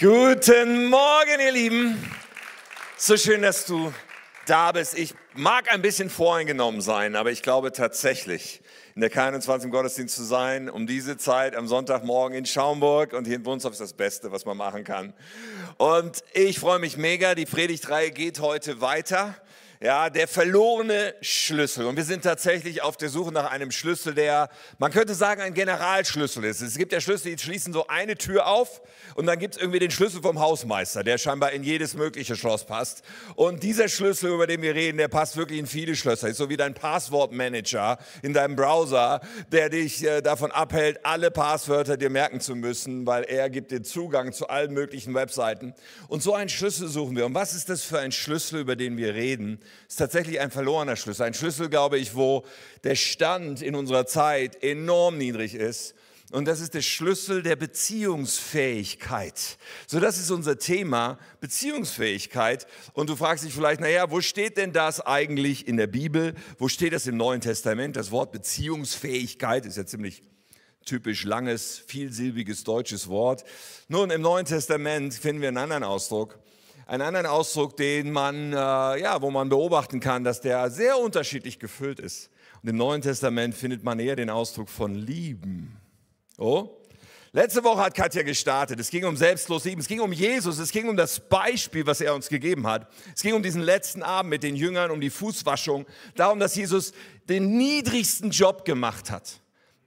Guten Morgen, ihr Lieben. So schön, dass du da bist. Ich mag ein bisschen voreingenommen sein, aber ich glaube tatsächlich, in der K21 im Gottesdienst zu sein, um diese Zeit am Sonntagmorgen in Schaumburg und hier in Wunsdorf ist das Beste, was man machen kann. Und ich freue mich mega. Die Predigtreihe geht heute weiter. Ja, der verlorene Schlüssel. Und wir sind tatsächlich auf der Suche nach einem Schlüssel, der, man könnte sagen, ein Generalschlüssel ist. Es gibt ja Schlüssel, die schließen so eine Tür auf und dann gibt es irgendwie den Schlüssel vom Hausmeister, der scheinbar in jedes mögliche Schloss passt. Und dieser Schlüssel, über den wir reden, der passt wirklich in viele Schlösser. Ist so wie dein Passwortmanager in deinem Browser, der dich äh, davon abhält, alle Passwörter dir merken zu müssen, weil er gibt dir Zugang zu allen möglichen Webseiten. Und so einen Schlüssel suchen wir. Und was ist das für ein Schlüssel, über den wir reden? Ist tatsächlich ein verlorener Schlüssel. Ein Schlüssel, glaube ich, wo der Stand in unserer Zeit enorm niedrig ist. Und das ist der Schlüssel der Beziehungsfähigkeit. So, das ist unser Thema, Beziehungsfähigkeit. Und du fragst dich vielleicht, naja, wo steht denn das eigentlich in der Bibel? Wo steht das im Neuen Testament? Das Wort Beziehungsfähigkeit ist ja ziemlich typisch langes, vielsilbiges deutsches Wort. Nun, im Neuen Testament finden wir einen anderen Ausdruck einen anderen Ausdruck, den man, äh, ja, wo man beobachten kann, dass der sehr unterschiedlich gefüllt ist. Und im Neuen Testament findet man eher den Ausdruck von lieben. Oh? Letzte Woche hat Katja gestartet. Es ging um selbstlos lieben. Es ging um Jesus. Es ging um das Beispiel, was er uns gegeben hat. Es ging um diesen letzten Abend mit den Jüngern, um die Fußwaschung. Darum, dass Jesus den niedrigsten Job gemacht hat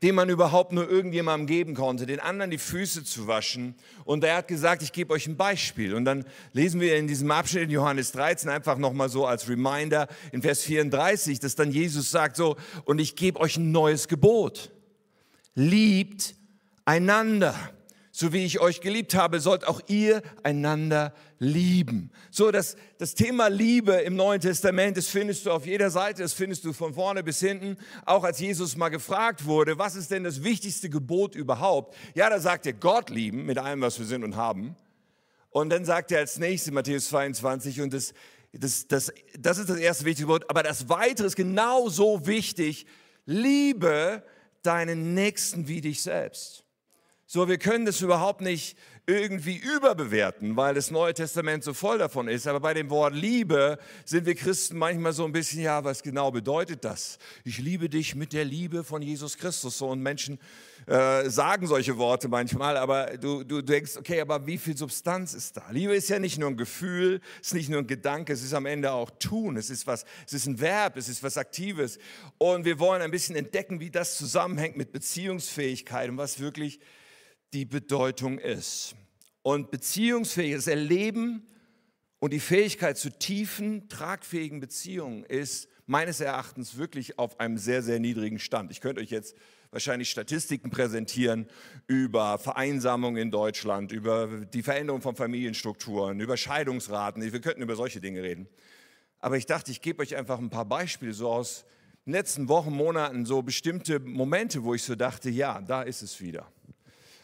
den man überhaupt nur irgendjemandem geben konnte, den anderen die Füße zu waschen. Und er hat gesagt, ich gebe euch ein Beispiel. Und dann lesen wir in diesem Abschnitt in Johannes 13 einfach nochmal so als Reminder in Vers 34, dass dann Jesus sagt so, und ich gebe euch ein neues Gebot. Liebt einander. So wie ich euch geliebt habe, sollt auch ihr einander lieben. So, das, das Thema Liebe im Neuen Testament, das findest du auf jeder Seite, das findest du von vorne bis hinten. Auch als Jesus mal gefragt wurde, was ist denn das wichtigste Gebot überhaupt? Ja, da sagt er Gott lieben mit allem, was wir sind und haben. Und dann sagt er als nächstes Matthäus 22 und das, das, das, das ist das erste wichtige Gebot, aber das weitere ist genauso wichtig. Liebe deinen Nächsten wie dich selbst. So, wir können das überhaupt nicht irgendwie überbewerten, weil das Neue Testament so voll davon ist. Aber bei dem Wort Liebe sind wir Christen manchmal so ein bisschen, ja, was genau bedeutet das? Ich liebe dich mit der Liebe von Jesus Christus. So, und Menschen äh, sagen solche Worte manchmal, aber du, du denkst, okay, aber wie viel Substanz ist da? Liebe ist ja nicht nur ein Gefühl, es ist nicht nur ein Gedanke, es ist am Ende auch tun. Es ist was, es ist ein Verb, es ist was Aktives. Und wir wollen ein bisschen entdecken, wie das zusammenhängt mit Beziehungsfähigkeit und was wirklich die Bedeutung ist. Und beziehungsfähiges Erleben und die Fähigkeit zu tiefen, tragfähigen Beziehungen ist meines Erachtens wirklich auf einem sehr, sehr niedrigen Stand. Ich könnte euch jetzt wahrscheinlich Statistiken präsentieren über Vereinsamung in Deutschland, über die Veränderung von Familienstrukturen, über Scheidungsraten. Wir könnten über solche Dinge reden. Aber ich dachte, ich gebe euch einfach ein paar Beispiele so aus den letzten Wochen, Monaten, so bestimmte Momente, wo ich so dachte, ja, da ist es wieder.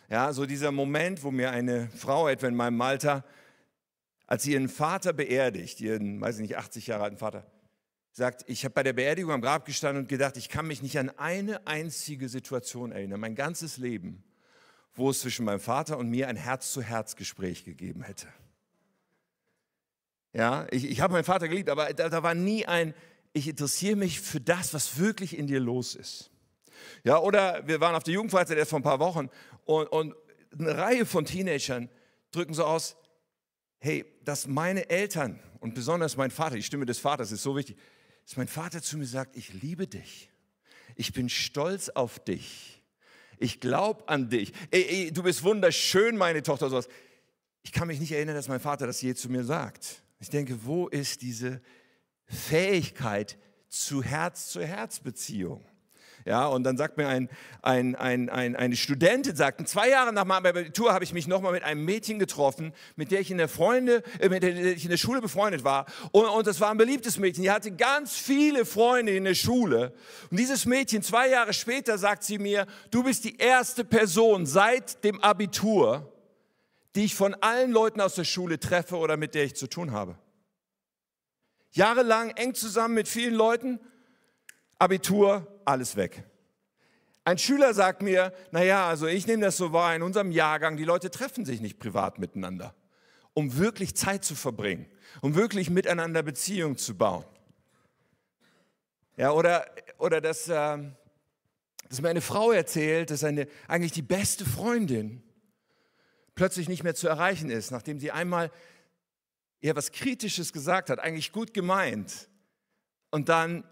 Ja, so dieser Moment, wo mir eine Frau etwa in meinem Alter, als sie ihren Vater beerdigt, ihren, weiß ich nicht, 80 Jahre alten Vater, sagt, ich habe bei der Beerdigung am Grab gestanden und gedacht, ich kann mich nicht an eine einzige Situation erinnern, mein ganzes Leben, wo es zwischen meinem Vater und mir ein Herz-zu-Herz-Gespräch gegeben hätte. Ja, ich, ich habe meinen Vater geliebt, aber da, da war nie ein, ich interessiere mich für das, was wirklich in dir los ist. Ja, oder wir waren auf der Jugendfreizeit erst vor ein paar Wochen und, und eine Reihe von Teenagern drücken so aus, hey, dass meine Eltern und besonders mein Vater, die Stimme des Vaters ist so wichtig, dass mein Vater zu mir sagt, ich liebe dich. Ich bin stolz auf dich. Ich glaube an dich. Ey, ey, du bist wunderschön, meine Tochter. Sowas. Ich kann mich nicht erinnern, dass mein Vater das je zu mir sagt. Ich denke, wo ist diese Fähigkeit zu Herz-zu-Herz-Beziehung? Ja, und dann sagt mir ein, ein, ein, ein, eine Studentin, sagt, zwei Jahre nach meinem Abitur habe ich mich nochmal mit einem Mädchen getroffen, mit der ich in der, Freunde, äh, mit der ich in der Schule befreundet war. Und, und das war ein beliebtes Mädchen. Die hatte ganz viele Freunde in der Schule. Und dieses Mädchen, zwei Jahre später, sagt sie mir, du bist die erste Person seit dem Abitur, die ich von allen Leuten aus der Schule treffe oder mit der ich zu tun habe. Jahrelang eng zusammen mit vielen Leuten, Abitur, alles weg. Ein Schüler sagt mir, naja, also ich nehme das so wahr, in unserem Jahrgang, die Leute treffen sich nicht privat miteinander. um wirklich Zeit zu verbringen, um wirklich miteinander Beziehung zu bauen. Ja, oder, oder dass, äh, dass mir eine Frau erzählt, dass eine, eigentlich die beste Freundin plötzlich nicht mehr zu erreichen ist, nachdem sie einmal ihr was Kritisches gesagt hat, eigentlich gut gemeint. Und dann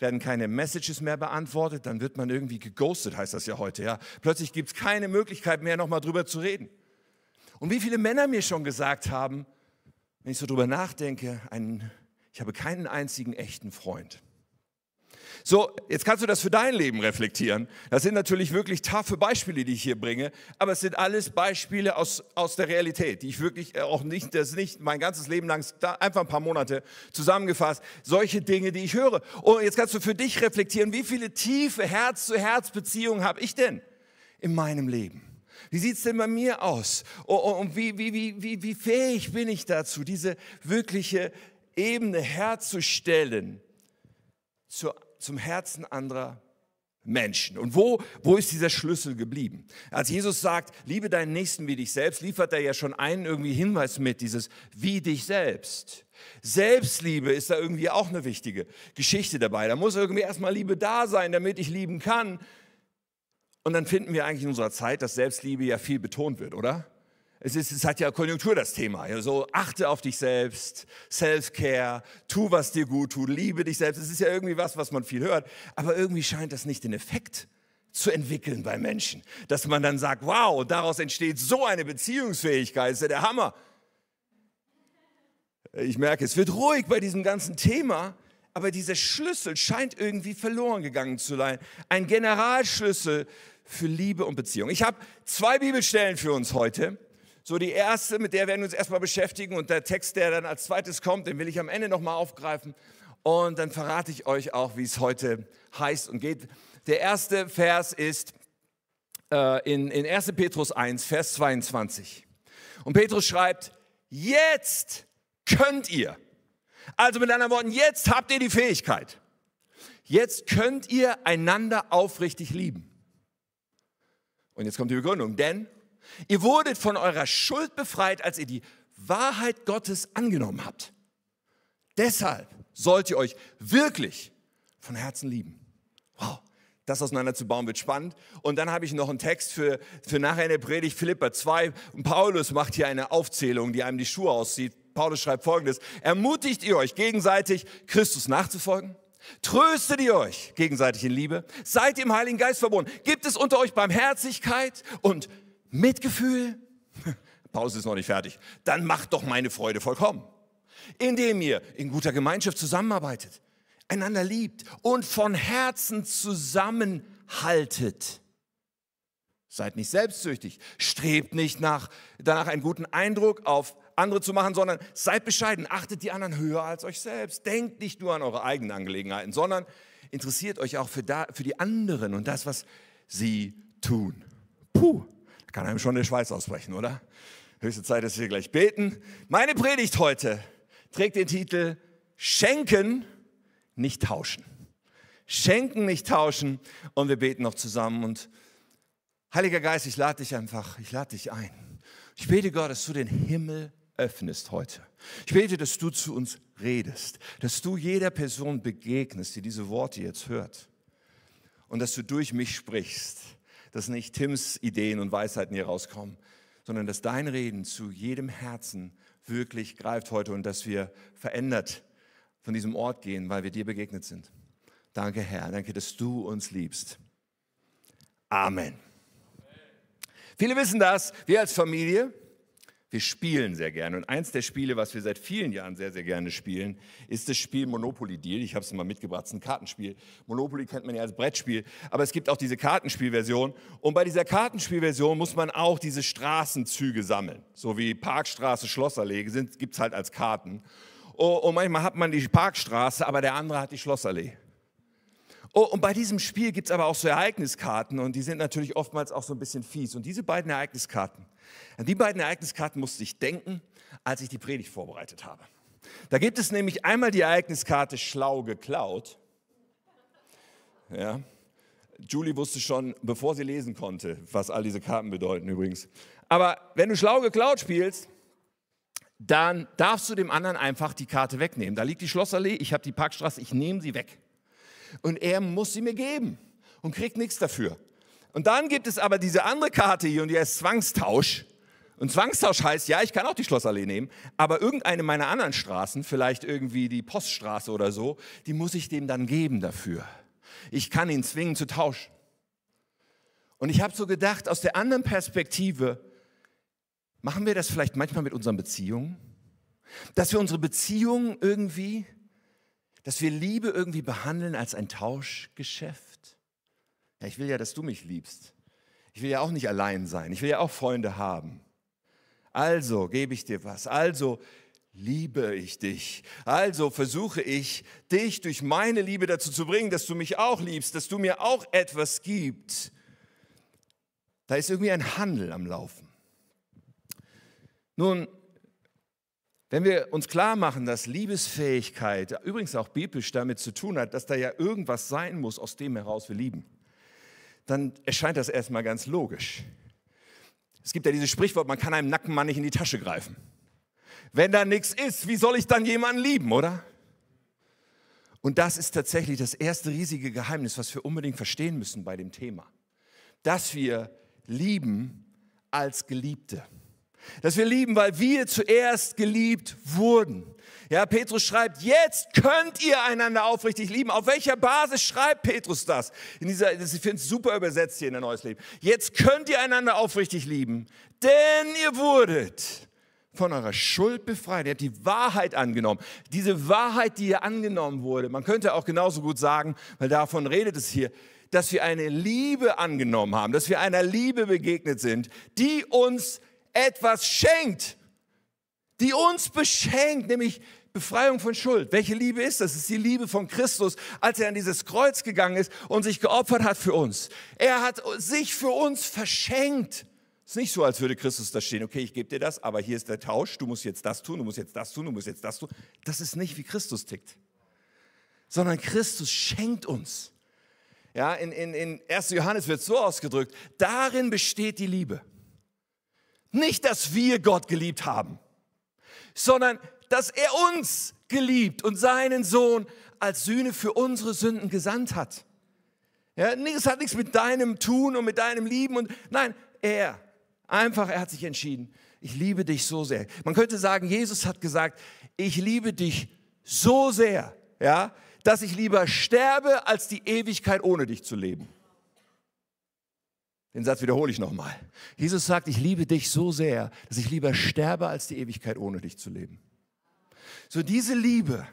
werden keine Messages mehr beantwortet, dann wird man irgendwie geghostet, heißt das ja heute. Ja? Plötzlich gibt es keine Möglichkeit mehr, nochmal drüber zu reden. Und wie viele Männer mir schon gesagt haben, wenn ich so drüber nachdenke, ein, ich habe keinen einzigen echten Freund. So, jetzt kannst du das für dein Leben reflektieren. Das sind natürlich wirklich taffe Beispiele, die ich hier bringe, aber es sind alles Beispiele aus, aus der Realität, die ich wirklich äh, auch nicht, das nicht mein ganzes Leben lang, einfach ein paar Monate zusammengefasst, solche Dinge, die ich höre. Und jetzt kannst du für dich reflektieren, wie viele tiefe Herz-zu-Herz-Beziehungen habe ich denn in meinem Leben? Wie sieht es denn bei mir aus? Und wie, wie, wie, wie, wie fähig bin ich dazu, diese wirkliche Ebene herzustellen zur zum Herzen anderer Menschen. Und wo, wo ist dieser Schlüssel geblieben? Als Jesus sagt, liebe deinen Nächsten wie dich selbst, liefert er ja schon einen irgendwie Hinweis mit, dieses wie dich selbst. Selbstliebe ist da irgendwie auch eine wichtige Geschichte dabei. Da muss irgendwie erstmal Liebe da sein, damit ich lieben kann. Und dann finden wir eigentlich in unserer Zeit, dass Selbstliebe ja viel betont wird, oder? Es, ist, es hat ja Konjunktur das Thema. Ja, so achte auf dich selbst, Self-Care, tu, was dir gut tut, liebe dich selbst. Es ist ja irgendwie was, was man viel hört. Aber irgendwie scheint das nicht den Effekt zu entwickeln bei Menschen. Dass man dann sagt, wow, daraus entsteht so eine Beziehungsfähigkeit, ist ja der Hammer. Ich merke, es wird ruhig bei diesem ganzen Thema, aber dieser Schlüssel scheint irgendwie verloren gegangen zu sein. Ein Generalschlüssel für Liebe und Beziehung. Ich habe zwei Bibelstellen für uns heute. So die erste, mit der werden wir uns erstmal beschäftigen und der Text, der dann als zweites kommt, den will ich am Ende nochmal aufgreifen und dann verrate ich euch auch, wie es heute heißt und geht. Der erste Vers ist äh, in, in 1. Petrus 1, Vers 22. Und Petrus schreibt, jetzt könnt ihr, also mit anderen Worten, jetzt habt ihr die Fähigkeit, jetzt könnt ihr einander aufrichtig lieben. Und jetzt kommt die Begründung, denn Ihr wurdet von eurer Schuld befreit, als ihr die Wahrheit Gottes angenommen habt. Deshalb sollt ihr euch wirklich von Herzen lieben. Wow, das auseinanderzubauen wird spannend. Und dann habe ich noch einen Text für, für nachher in der Predigt, Philippa 2. Und Paulus macht hier eine Aufzählung, die einem die Schuhe auszieht. Paulus schreibt folgendes. Ermutigt ihr euch gegenseitig, Christus nachzufolgen? Tröstet ihr euch gegenseitig in Liebe? Seid ihr im Heiligen Geist verbunden? Gibt es unter euch Barmherzigkeit und Mitgefühl? Pause ist noch nicht fertig. Dann macht doch meine Freude vollkommen. Indem ihr in guter Gemeinschaft zusammenarbeitet, einander liebt und von Herzen zusammenhaltet. Seid nicht selbstsüchtig, strebt nicht nach, danach einen guten Eindruck auf andere zu machen, sondern seid bescheiden, achtet die anderen höher als euch selbst. Denkt nicht nur an eure eigenen Angelegenheiten, sondern interessiert euch auch für, da, für die anderen und das, was sie tun. Puh kann einem schon der Schweiß ausbrechen, oder? Höchste Zeit, dass wir gleich beten. Meine Predigt heute trägt den Titel Schenken, nicht tauschen. Schenken, nicht tauschen. Und wir beten noch zusammen. Und Heiliger Geist, ich lade dich einfach, ich lade dich ein. Ich bete Gott, dass du den Himmel öffnest heute. Ich bete, dass du zu uns redest, dass du jeder Person begegnest, die diese Worte jetzt hört. Und dass du durch mich sprichst dass nicht Tims Ideen und Weisheiten hier rauskommen, sondern dass dein Reden zu jedem Herzen wirklich greift heute und dass wir verändert von diesem Ort gehen, weil wir dir begegnet sind. Danke, Herr. Danke, dass du uns liebst. Amen. Viele wissen das, wir als Familie, wir spielen sehr gerne. Und eins der Spiele, was wir seit vielen Jahren sehr, sehr gerne spielen, ist das Spiel Monopoly Deal. Ich habe es mal mitgebracht, es ist ein Kartenspiel. Monopoly kennt man ja als Brettspiel, aber es gibt auch diese Kartenspielversion. Und bei dieser Kartenspielversion muss man auch diese Straßenzüge sammeln. So wie Parkstraße, Schlossallee gibt es halt als Karten. Oh, und manchmal hat man die Parkstraße, aber der andere hat die Schlossallee. Oh, und bei diesem Spiel gibt es aber auch so Ereigniskarten und die sind natürlich oftmals auch so ein bisschen fies. Und diese beiden Ereigniskarten, an die beiden Ereigniskarten musste ich denken, als ich die Predigt vorbereitet habe. Da gibt es nämlich einmal die Ereigniskarte schlau geklaut. Ja. Julie wusste schon, bevor sie lesen konnte, was all diese Karten bedeuten übrigens. Aber wenn du schlau geklaut spielst, dann darfst du dem anderen einfach die Karte wegnehmen. Da liegt die Schlossallee, ich habe die Parkstraße, ich nehme sie weg. Und er muss sie mir geben und kriegt nichts dafür. Und dann gibt es aber diese andere Karte hier und die heißt Zwangstausch. Und Zwangstausch heißt, ja, ich kann auch die Schlossallee nehmen, aber irgendeine meiner anderen Straßen, vielleicht irgendwie die Poststraße oder so, die muss ich dem dann geben dafür. Ich kann ihn zwingen zu tauschen. Und ich habe so gedacht, aus der anderen Perspektive, machen wir das vielleicht manchmal mit unseren Beziehungen? Dass wir unsere Beziehungen irgendwie, dass wir Liebe irgendwie behandeln als ein Tauschgeschäft? Ja, ich will ja, dass du mich liebst. Ich will ja auch nicht allein sein. Ich will ja auch Freunde haben. Also gebe ich dir was. Also liebe ich dich. Also versuche ich, dich durch meine Liebe dazu zu bringen, dass du mich auch liebst, dass du mir auch etwas gibst. Da ist irgendwie ein Handel am Laufen. Nun, wenn wir uns klar machen, dass Liebesfähigkeit übrigens auch biblisch damit zu tun hat, dass da ja irgendwas sein muss, aus dem heraus wir lieben, dann erscheint das erstmal ganz logisch. Es gibt ja dieses Sprichwort, man kann einem nackten Mann nicht in die Tasche greifen. Wenn da nichts ist, wie soll ich dann jemanden lieben, oder? Und das ist tatsächlich das erste riesige Geheimnis, was wir unbedingt verstehen müssen bei dem Thema. Dass wir lieben als Geliebte. Dass wir lieben, weil wir zuerst geliebt wurden. Ja, Petrus schreibt, jetzt könnt ihr einander aufrichtig lieben. Auf welcher Basis schreibt Petrus das? In dieser, ich finde es super übersetzt hier in der Neues Leben. Jetzt könnt ihr einander aufrichtig lieben, denn ihr wurdet von eurer Schuld befreit. Ihr habt die Wahrheit angenommen. Diese Wahrheit, die hier angenommen wurde, man könnte auch genauso gut sagen, weil davon redet es hier, dass wir eine Liebe angenommen haben, dass wir einer Liebe begegnet sind, die uns etwas schenkt, die uns beschenkt, nämlich Befreiung von Schuld. Welche Liebe ist das? Das ist die Liebe von Christus, als er an dieses Kreuz gegangen ist und sich geopfert hat für uns. Er hat sich für uns verschenkt. Es ist nicht so, als würde Christus da stehen, okay, ich gebe dir das, aber hier ist der Tausch, du musst jetzt das tun, du musst jetzt das tun, du musst jetzt das tun. Das ist nicht, wie Christus tickt. Sondern Christus schenkt uns. Ja, in, in, in 1. Johannes wird so ausgedrückt, darin besteht die Liebe. Nicht, dass wir Gott geliebt haben, sondern dass er uns geliebt und seinen Sohn als Sühne für unsere Sünden gesandt hat. Ja, es hat nichts mit deinem Tun und mit deinem Lieben und nein, er, einfach, er hat sich entschieden, ich liebe dich so sehr. Man könnte sagen, Jesus hat gesagt, ich liebe dich so sehr, ja, dass ich lieber sterbe, als die Ewigkeit ohne dich zu leben. Den Satz wiederhole ich nochmal. Jesus sagt, ich liebe dich so sehr, dass ich lieber sterbe, als die Ewigkeit ohne dich zu leben. So diese Liebe,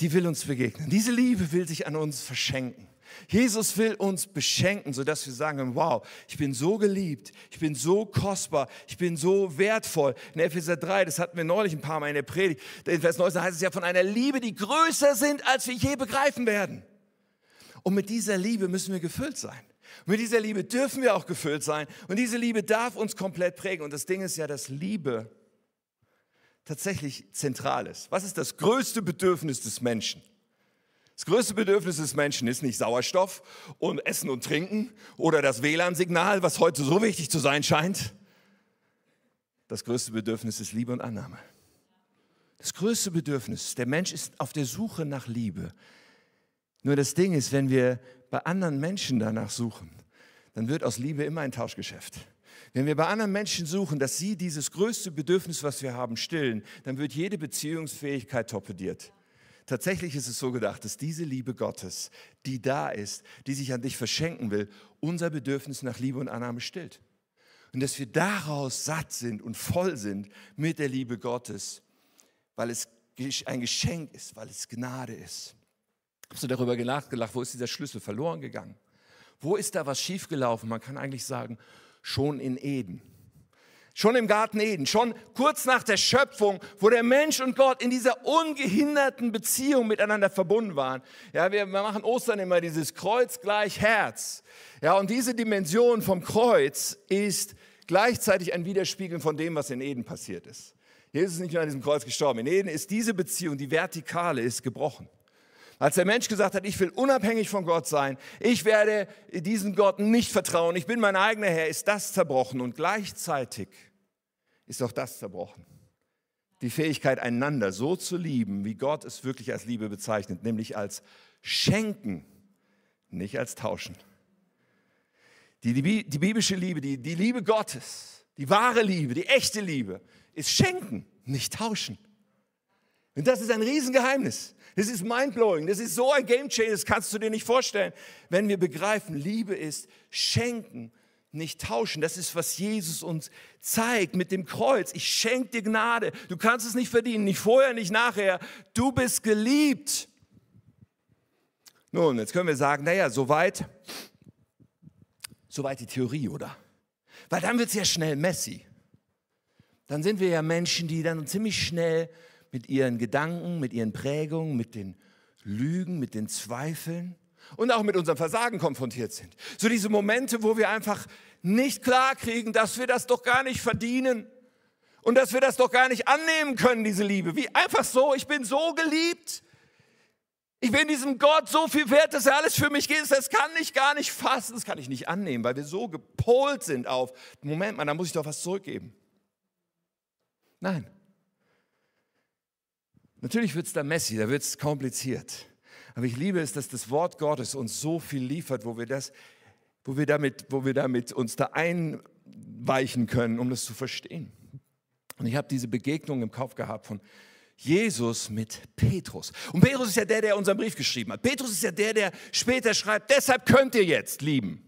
die will uns begegnen. Diese Liebe will sich an uns verschenken. Jesus will uns beschenken, sodass wir sagen, wow, ich bin so geliebt, ich bin so kostbar, ich bin so wertvoll. In Epheser 3, das hatten wir neulich ein paar Mal in der Predigt, in Vers 19 heißt es ja von einer Liebe, die größer sind, als wir je begreifen werden. Und mit dieser Liebe müssen wir gefüllt sein. Und mit dieser Liebe dürfen wir auch gefüllt sein. Und diese Liebe darf uns komplett prägen. Und das Ding ist ja, dass Liebe tatsächlich zentral ist. Was ist das größte Bedürfnis des Menschen? Das größte Bedürfnis des Menschen ist nicht Sauerstoff und Essen und Trinken oder das WLAN-Signal, was heute so wichtig zu sein scheint. Das größte Bedürfnis ist Liebe und Annahme. Das größte Bedürfnis, der Mensch ist auf der Suche nach Liebe. Nur das Ding ist, wenn wir bei anderen Menschen danach suchen, dann wird aus Liebe immer ein Tauschgeschäft. Wenn wir bei anderen Menschen suchen, dass sie dieses größte Bedürfnis, was wir haben, stillen, dann wird jede Beziehungsfähigkeit torpediert. Tatsächlich ist es so gedacht, dass diese Liebe Gottes, die da ist, die sich an dich verschenken will, unser Bedürfnis nach Liebe und Annahme stillt. Und dass wir daraus satt sind und voll sind mit der Liebe Gottes, weil es ein Geschenk ist, weil es Gnade ist. Hast du darüber nachgedacht, wo ist dieser Schlüssel verloren gegangen? Wo ist da was schiefgelaufen? Man kann eigentlich sagen, schon in Eden. Schon im Garten Eden, schon kurz nach der Schöpfung, wo der Mensch und Gott in dieser ungehinderten Beziehung miteinander verbunden waren. Ja, wir, wir machen Ostern immer dieses Kreuz gleich Herz. Ja, und diese Dimension vom Kreuz ist gleichzeitig ein Widerspiegeln von dem, was in Eden passiert ist. Jesus ist nicht nur an diesem Kreuz gestorben. In Eden ist diese Beziehung, die vertikale, ist gebrochen. Als der Mensch gesagt hat, ich will unabhängig von Gott sein, ich werde diesen Gott nicht vertrauen, ich bin mein eigener Herr, ist das zerbrochen und gleichzeitig ist auch das zerbrochen. die Fähigkeit, einander so zu lieben, wie Gott es wirklich als Liebe bezeichnet, nämlich als Schenken, nicht als Tauschen. Die, die, die biblische Liebe, die, die Liebe Gottes, die wahre Liebe, die echte Liebe, ist Schenken, nicht Tauschen. Und das ist ein Riesengeheimnis. Das ist mindblowing. Das ist so ein Gamechanger, das kannst du dir nicht vorstellen. Wenn wir begreifen, Liebe ist Schenken, nicht tauschen. Das ist, was Jesus uns zeigt mit dem Kreuz. Ich schenke dir Gnade. Du kannst es nicht verdienen, nicht vorher, nicht nachher. Du bist geliebt. Nun, jetzt können wir sagen, naja, soweit, soweit die Theorie, oder? Weil dann wird es ja schnell messy. Dann sind wir ja Menschen, die dann ziemlich schnell mit ihren Gedanken, mit ihren Prägungen, mit den Lügen, mit den Zweifeln und auch mit unserem Versagen konfrontiert sind. So diese Momente, wo wir einfach nicht klar kriegen, dass wir das doch gar nicht verdienen und dass wir das doch gar nicht annehmen können, diese Liebe. Wie einfach so, ich bin so geliebt. Ich bin diesem Gott so viel wert, dass er alles für mich geht. Das kann ich gar nicht fassen, das kann ich nicht annehmen, weil wir so gepolt sind auf, Moment mal, da muss ich doch was zurückgeben. Nein. Natürlich wird es da messy, da wird es kompliziert. Aber ich liebe es, dass das Wort Gottes uns so viel liefert, wo wir das, wo wir damit, wo wir damit uns da einweichen können, um das zu verstehen. Und ich habe diese Begegnung im Kopf gehabt von Jesus mit Petrus. Und Petrus ist ja der, der unseren Brief geschrieben hat. Petrus ist ja der, der später schreibt, deshalb könnt ihr jetzt lieben.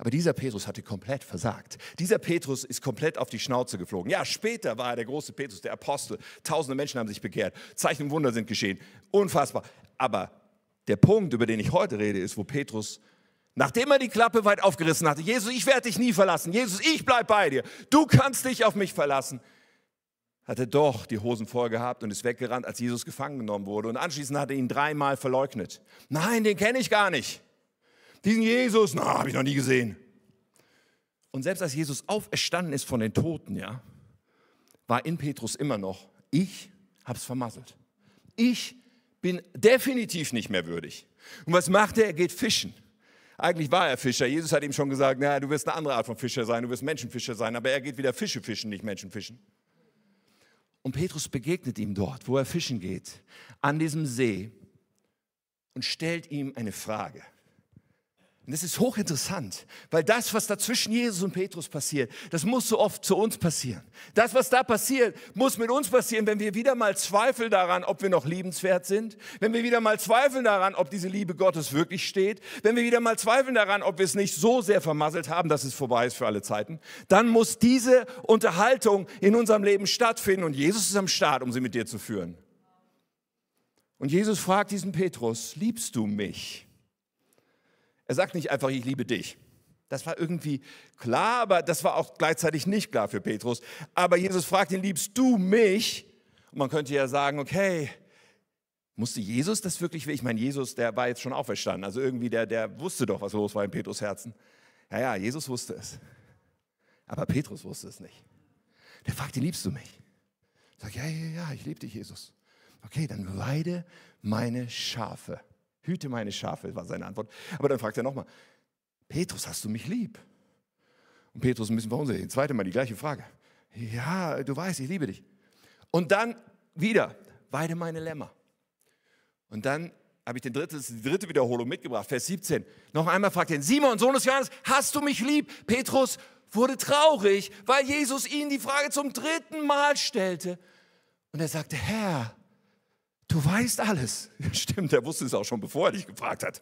Aber dieser Petrus hatte komplett versagt. Dieser Petrus ist komplett auf die Schnauze geflogen. Ja, später war er der große Petrus, der Apostel. Tausende Menschen haben sich bekehrt. Zeichen und Wunder sind geschehen. Unfassbar. Aber der Punkt, über den ich heute rede, ist, wo Petrus, nachdem er die Klappe weit aufgerissen hatte, Jesus, ich werde dich nie verlassen. Jesus, ich bleib bei dir. Du kannst dich auf mich verlassen. Hat er doch die Hosen voll gehabt und ist weggerannt, als Jesus gefangen genommen wurde. Und anschließend hat er ihn dreimal verleugnet. Nein, den kenne ich gar nicht. Diesen Jesus, na, habe ich noch nie gesehen. Und selbst als Jesus auferstanden ist von den Toten, ja, war in Petrus immer noch, ich habe es vermasselt. Ich bin definitiv nicht mehr würdig. Und was macht er? Er geht fischen. Eigentlich war er Fischer. Jesus hat ihm schon gesagt, na, du wirst eine andere Art von Fischer sein, du wirst Menschenfischer sein, aber er geht wieder Fische fischen, nicht Menschen fischen. Und Petrus begegnet ihm dort, wo er fischen geht, an diesem See und stellt ihm eine Frage. Und das ist hochinteressant, weil das, was da zwischen Jesus und Petrus passiert, das muss so oft zu uns passieren. Das, was da passiert, muss mit uns passieren, wenn wir wieder mal zweifeln daran, ob wir noch liebenswert sind, wenn wir wieder mal zweifeln daran, ob diese Liebe Gottes wirklich steht, wenn wir wieder mal zweifeln daran, ob wir es nicht so sehr vermasselt haben, dass es vorbei ist für alle Zeiten, dann muss diese Unterhaltung in unserem Leben stattfinden und Jesus ist am Start, um sie mit dir zu führen. Und Jesus fragt diesen Petrus, liebst du mich? Er sagt nicht einfach, ich liebe dich. Das war irgendwie klar, aber das war auch gleichzeitig nicht klar für Petrus. Aber Jesus fragt ihn, liebst du mich? Und man könnte ja sagen, okay, musste Jesus das wirklich? Ich meine, Jesus, der war jetzt schon auferstanden. Also irgendwie, der, der wusste doch, was los war in Petrus Herzen. Ja, ja, Jesus wusste es. Aber Petrus wusste es nicht. Der fragt ihn, liebst du mich? Ich sage, ja, ja, ja, ich liebe dich, Jesus. Okay, dann weide meine Schafe. Hüte meine Schafe, war seine Antwort. Aber dann fragt er nochmal, Petrus, hast du mich lieb? Und Petrus ein bisschen verunsichert. Zweite Mal die gleiche Frage. Ja, du weißt, ich liebe dich. Und dann wieder, weide meine Lämmer. Und dann habe ich den dritte, die dritte Wiederholung mitgebracht, Vers 17. Noch einmal fragt er, Simon, Sohn des Johannes, hast du mich lieb? Petrus wurde traurig, weil Jesus ihn die Frage zum dritten Mal stellte. Und er sagte, Herr, Du weißt alles. Stimmt, er wusste es auch schon, bevor er dich gefragt hat.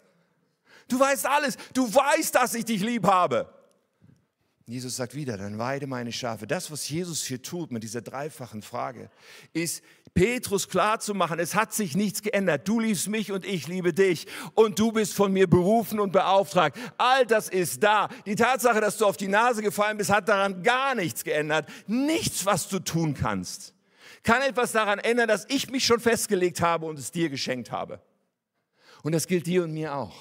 Du weißt alles. Du weißt, dass ich dich lieb habe. Jesus sagt wieder, dann weide meine Schafe. Das, was Jesus hier tut mit dieser dreifachen Frage, ist Petrus klar zu machen, es hat sich nichts geändert. Du liebst mich und ich liebe dich und du bist von mir berufen und beauftragt. All das ist da. Die Tatsache, dass du auf die Nase gefallen bist, hat daran gar nichts geändert. Nichts, was du tun kannst kann etwas daran ändern, dass ich mich schon festgelegt habe und es dir geschenkt habe. Und das gilt dir und mir auch.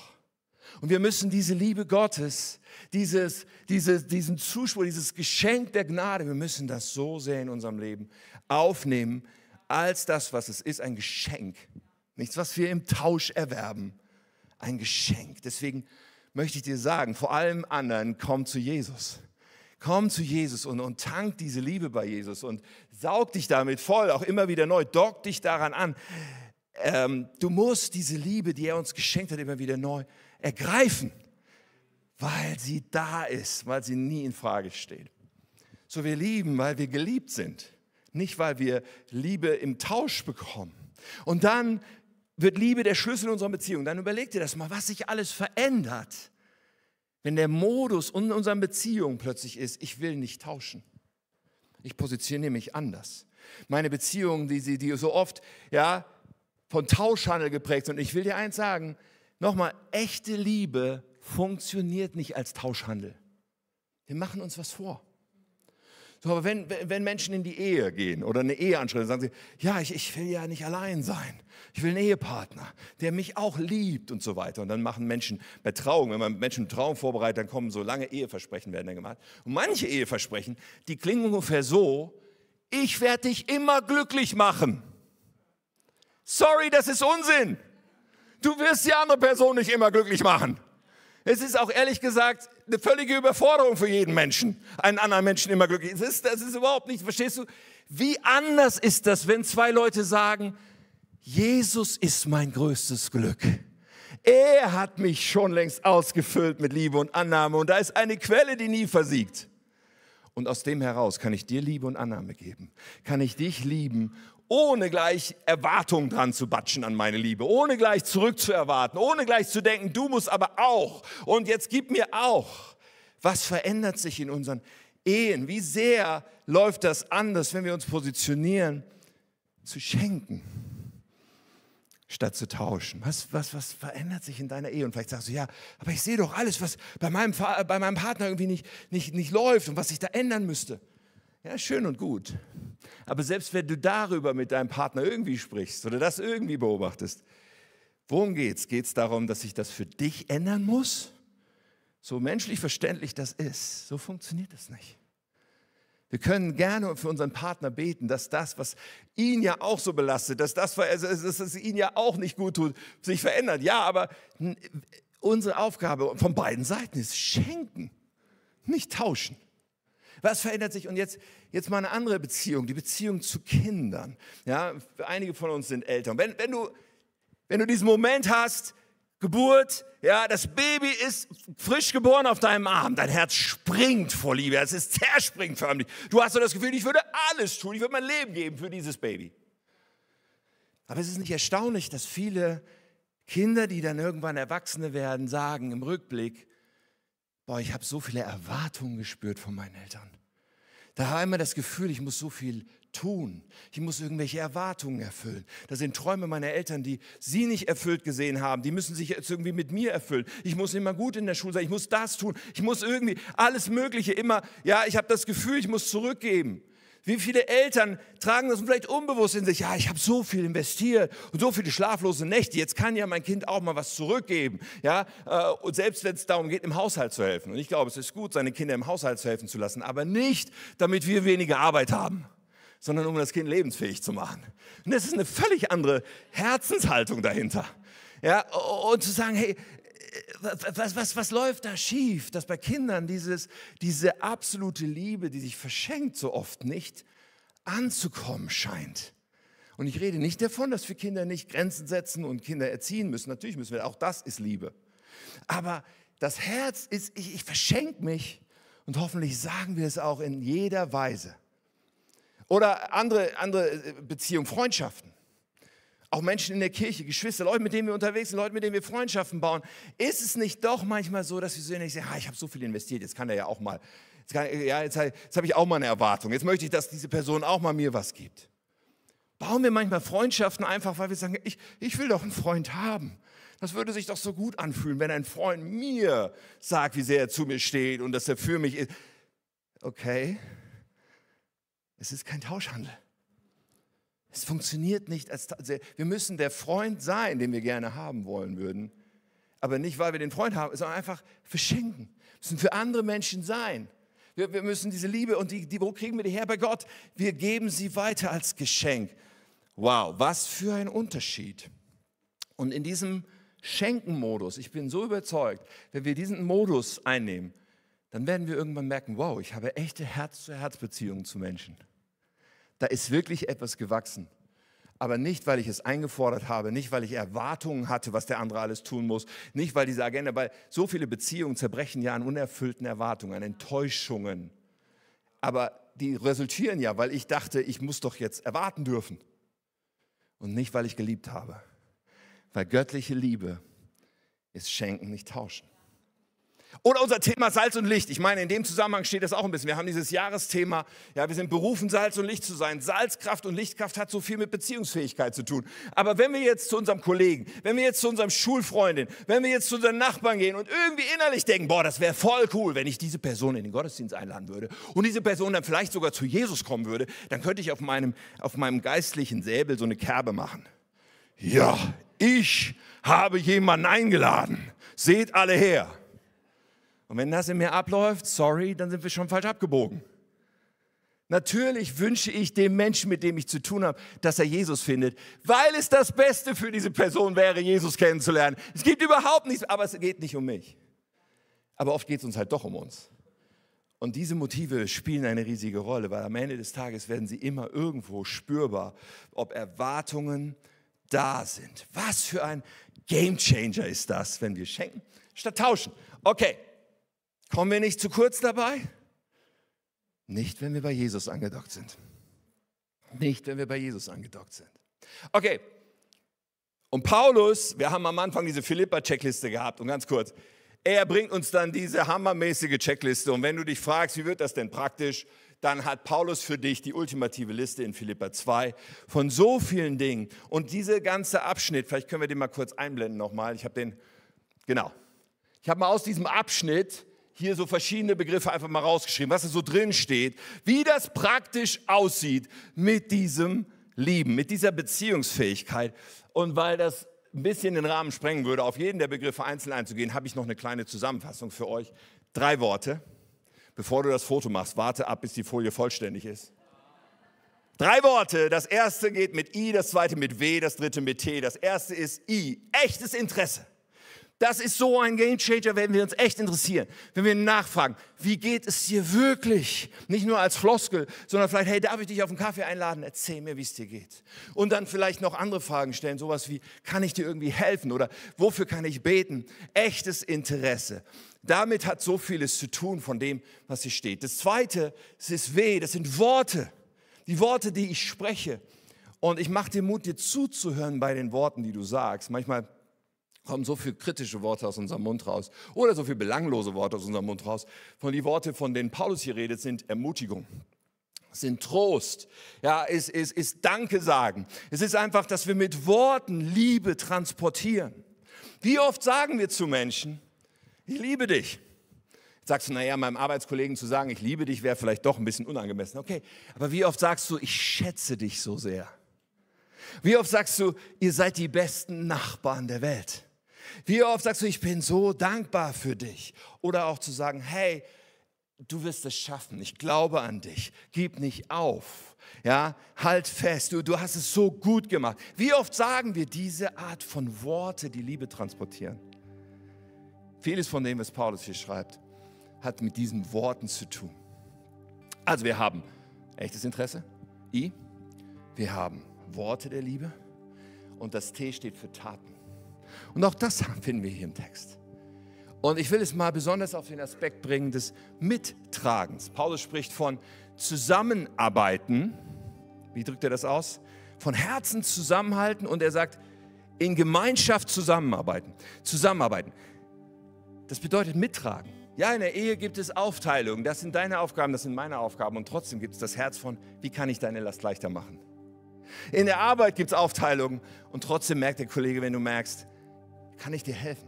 Und wir müssen diese Liebe Gottes, dieses, diese, diesen Zuspruch, dieses Geschenk der Gnade, wir müssen das so sehr in unserem Leben aufnehmen, als das, was es ist, ein Geschenk. Nichts, was wir im Tausch erwerben. Ein Geschenk. Deswegen möchte ich dir sagen, vor allem anderen, komm zu Jesus. Komm zu Jesus und, und tank diese Liebe bei Jesus und saug dich damit voll, auch immer wieder neu, dock dich daran an. Ähm, du musst diese Liebe, die er uns geschenkt hat, immer wieder neu ergreifen, weil sie da ist, weil sie nie in Frage steht. So wir lieben, weil wir geliebt sind, nicht weil wir Liebe im Tausch bekommen. Und dann wird Liebe der Schlüssel unserer Beziehung. Dann überleg dir das mal, was sich alles verändert, wenn der Modus in unseren Beziehungen plötzlich ist, ich will nicht tauschen. Ich positioniere mich anders. Meine Beziehungen, die, die so oft ja, von Tauschhandel geprägt sind. Und ich will dir eins sagen, nochmal, echte Liebe funktioniert nicht als Tauschhandel. Wir machen uns was vor. So, aber wenn, wenn Menschen in die Ehe gehen oder eine Ehe anschreiben, sagen sie, ja, ich, ich will ja nicht allein sein. Ich will einen Ehepartner, der mich auch liebt und so weiter. Und dann machen Menschen bei Trauung, wenn man Menschen Trauung vorbereitet, dann kommen so lange Eheversprechen werden dann gemacht. Und manche Eheversprechen, die klingen ungefähr so, ich werde dich immer glücklich machen. Sorry, das ist Unsinn. Du wirst die andere Person nicht immer glücklich machen. Es ist auch ehrlich gesagt eine völlige Überforderung für jeden Menschen, einen anderen Menschen immer glücklich. Das ist, das ist überhaupt nicht, verstehst du? Wie anders ist das, wenn zwei Leute sagen, Jesus ist mein größtes Glück. Er hat mich schon längst ausgefüllt mit Liebe und Annahme und da ist eine Quelle, die nie versiegt. Und aus dem heraus kann ich dir Liebe und Annahme geben. Kann ich dich lieben ohne gleich Erwartungen dran zu batschen an meine Liebe, ohne gleich zurückzuerwarten, ohne gleich zu denken, du musst aber auch und jetzt gib mir auch. Was verändert sich in unseren Ehen? Wie sehr läuft das anders, wenn wir uns positionieren, zu schenken, statt zu tauschen? Was, was, was verändert sich in deiner Ehe? Und vielleicht sagst du, ja, aber ich sehe doch alles, was bei meinem, bei meinem Partner irgendwie nicht, nicht, nicht läuft und was sich da ändern müsste. Ja, schön und gut. Aber selbst wenn du darüber mit deinem Partner irgendwie sprichst oder das irgendwie beobachtest, worum geht es? Darum, dass sich das für dich ändern muss? So menschlich verständlich das ist, so funktioniert das nicht. Wir können gerne für unseren Partner beten, dass das, was ihn ja auch so belastet, dass das, was es ihn ja auch nicht gut tut, sich verändert. Ja, aber unsere Aufgabe von beiden Seiten ist schenken, nicht tauschen. Was verändert sich? Und jetzt, jetzt mal eine andere Beziehung, die Beziehung zu Kindern. Ja, einige von uns sind Eltern. Wenn, wenn, du, wenn du diesen Moment hast, Geburt, ja, das Baby ist frisch geboren auf deinem Arm, dein Herz springt vor Liebe, es ist zerspringt förmlich. Du hast so das Gefühl, ich würde alles tun, ich würde mein Leben geben für dieses Baby. Aber es ist nicht erstaunlich, dass viele Kinder, die dann irgendwann Erwachsene werden, sagen im Rückblick, boah, ich habe so viele Erwartungen gespürt von meinen Eltern. Da war immer das Gefühl, ich muss so viel tun. Ich muss irgendwelche Erwartungen erfüllen. Das sind Träume meiner Eltern, die sie nicht erfüllt gesehen haben. Die müssen sich jetzt irgendwie mit mir erfüllen. Ich muss immer gut in der Schule sein. Ich muss das tun. Ich muss irgendwie alles Mögliche immer, ja, ich habe das Gefühl, ich muss zurückgeben. Wie viele Eltern tragen das vielleicht unbewusst in sich? Ja, ich habe so viel investiert und so viele schlaflose Nächte. Jetzt kann ja mein Kind auch mal was zurückgeben. Ja, äh, und selbst wenn es darum geht, im Haushalt zu helfen. Und ich glaube, es ist gut, seine Kinder im Haushalt zu helfen zu lassen, aber nicht, damit wir weniger Arbeit haben, sondern um das Kind lebensfähig zu machen. Und das ist eine völlig andere Herzenshaltung dahinter. Ja, und zu sagen, hey, was, was, was läuft da schief, dass bei Kindern dieses, diese absolute Liebe, die sich verschenkt, so oft nicht anzukommen scheint. Und ich rede nicht davon, dass wir Kinder nicht Grenzen setzen und Kinder erziehen müssen. Natürlich müssen wir, auch das ist Liebe. Aber das Herz ist, ich, ich verschenke mich und hoffentlich sagen wir es auch in jeder Weise. Oder andere, andere Beziehungen, Freundschaften. Auch Menschen in der Kirche, Geschwister, Leute, mit denen wir unterwegs sind, Leute, mit denen wir Freundschaften bauen. Ist es nicht doch manchmal so, dass wir so nicht sagen, ah, ich habe so viel investiert, jetzt kann er ja auch mal, jetzt, ja, jetzt, jetzt habe ich auch mal eine Erwartung, jetzt möchte ich, dass diese Person auch mal mir was gibt. Bauen wir manchmal Freundschaften einfach, weil wir sagen, ich, ich will doch einen Freund haben. Das würde sich doch so gut anfühlen, wenn ein Freund mir sagt, wie sehr er zu mir steht und dass er für mich ist. Okay, es ist kein Tauschhandel. Es funktioniert nicht. Als, wir müssen der Freund sein, den wir gerne haben wollen würden. Aber nicht, weil wir den Freund haben, sondern einfach verschenken. Wir müssen für andere Menschen sein. Wir, wir müssen diese Liebe und die, die, wo kriegen wir die her bei Gott? Wir geben sie weiter als Geschenk. Wow, was für ein Unterschied. Und in diesem Schenken-Modus, ich bin so überzeugt, wenn wir diesen Modus einnehmen, dann werden wir irgendwann merken, wow, ich habe echte Herz-zu-Herz-Beziehungen zu Menschen. Da ist wirklich etwas gewachsen. Aber nicht, weil ich es eingefordert habe, nicht, weil ich Erwartungen hatte, was der andere alles tun muss, nicht, weil diese Agenda, weil so viele Beziehungen zerbrechen ja an unerfüllten Erwartungen, an Enttäuschungen. Aber die resultieren ja, weil ich dachte, ich muss doch jetzt erwarten dürfen. Und nicht, weil ich geliebt habe. Weil göttliche Liebe ist schenken, nicht tauschen. Oder unser Thema Salz und Licht. Ich meine, in dem Zusammenhang steht das auch ein bisschen. Wir haben dieses Jahresthema, ja, wir sind berufen, Salz und Licht zu sein. Salzkraft und Lichtkraft hat so viel mit Beziehungsfähigkeit zu tun. Aber wenn wir jetzt zu unserem Kollegen, wenn wir jetzt zu unserem Schulfreundin, wenn wir jetzt zu unseren Nachbarn gehen und irgendwie innerlich denken, boah, das wäre voll cool, wenn ich diese Person in den Gottesdienst einladen würde und diese Person dann vielleicht sogar zu Jesus kommen würde, dann könnte ich auf meinem, auf meinem geistlichen Säbel so eine Kerbe machen. Ja, ich habe jemanden eingeladen. Seht alle her. Und wenn das in mir abläuft, sorry, dann sind wir schon falsch abgebogen. Natürlich wünsche ich dem Menschen, mit dem ich zu tun habe, dass er Jesus findet, weil es das Beste für diese Person wäre, Jesus kennenzulernen. Es gibt überhaupt nichts, aber es geht nicht um mich. Aber oft geht es uns halt doch um uns. Und diese Motive spielen eine riesige Rolle, weil am Ende des Tages werden sie immer irgendwo spürbar, ob Erwartungen da sind. Was für ein Gamechanger ist das, wenn wir schenken statt tauschen. Okay, Kommen wir nicht zu kurz dabei? Nicht, wenn wir bei Jesus angedockt sind. Nicht, wenn wir bei Jesus angedockt sind. Okay. Und Paulus, wir haben am Anfang diese Philippa-Checkliste gehabt und ganz kurz, er bringt uns dann diese hammermäßige Checkliste und wenn du dich fragst, wie wird das denn praktisch, dann hat Paulus für dich die ultimative Liste in Philippa 2 von so vielen Dingen. Und dieser ganze Abschnitt, vielleicht können wir den mal kurz einblenden nochmal, ich habe den, genau, ich habe mal aus diesem Abschnitt hier so verschiedene Begriffe einfach mal rausgeschrieben, was da so drin steht, wie das praktisch aussieht mit diesem Lieben, mit dieser Beziehungsfähigkeit. Und weil das ein bisschen den Rahmen sprengen würde, auf jeden der Begriffe einzeln einzugehen, habe ich noch eine kleine Zusammenfassung für euch. Drei Worte. Bevor du das Foto machst, warte ab, bis die Folie vollständig ist. Drei Worte. Das erste geht mit I, das zweite mit W, das dritte mit T. Das erste ist I. Echtes Interesse. Das ist so ein Gamechanger, wenn wir uns echt interessieren, wenn wir nachfragen, wie geht es dir wirklich? Nicht nur als Floskel, sondern vielleicht, hey, darf ich dich auf einen Kaffee einladen? Erzähl mir, wie es dir geht. Und dann vielleicht noch andere Fragen stellen, sowas wie, kann ich dir irgendwie helfen oder wofür kann ich beten? Echtes Interesse. Damit hat so vieles zu tun von dem, was hier steht. Das zweite, es ist weh, das sind Worte. Die Worte, die ich spreche. Und ich mache dir Mut, dir zuzuhören bei den Worten, die du sagst. Manchmal kommen so viele kritische Worte aus unserem Mund raus oder so viele belanglose Worte aus unserem Mund raus. Von die Worte, von denen Paulus hier redet, sind Ermutigung, sind Trost, ja, ist, ist, ist Danke sagen. Es ist einfach, dass wir mit Worten Liebe transportieren. Wie oft sagen wir zu Menschen, ich liebe dich? Sagst du, naja, meinem Arbeitskollegen zu sagen, ich liebe dich, wäre vielleicht doch ein bisschen unangemessen. Okay, aber wie oft sagst du, ich schätze dich so sehr? Wie oft sagst du, ihr seid die besten Nachbarn der Welt? Wie oft sagst du, ich bin so dankbar für dich? Oder auch zu sagen, hey, du wirst es schaffen, ich glaube an dich, gib nicht auf, ja, halt fest, du, du hast es so gut gemacht. Wie oft sagen wir diese Art von Worte, die Liebe transportieren? Vieles von dem, was Paulus hier schreibt, hat mit diesen Worten zu tun. Also wir haben echtes Interesse, I, wir haben Worte der Liebe und das T steht für Taten. Und auch das finden wir hier im Text. Und ich will es mal besonders auf den Aspekt bringen des Mittragens. Paulus spricht von Zusammenarbeiten. Wie drückt er das aus? Von Herzen zusammenhalten und er sagt, in Gemeinschaft zusammenarbeiten. Zusammenarbeiten. Das bedeutet mittragen. Ja, in der Ehe gibt es Aufteilungen. Das sind deine Aufgaben, das sind meine Aufgaben. Und trotzdem gibt es das Herz von, wie kann ich deine Last leichter machen? In der Arbeit gibt es Aufteilungen. Und trotzdem merkt der Kollege, wenn du merkst, kann ich dir helfen?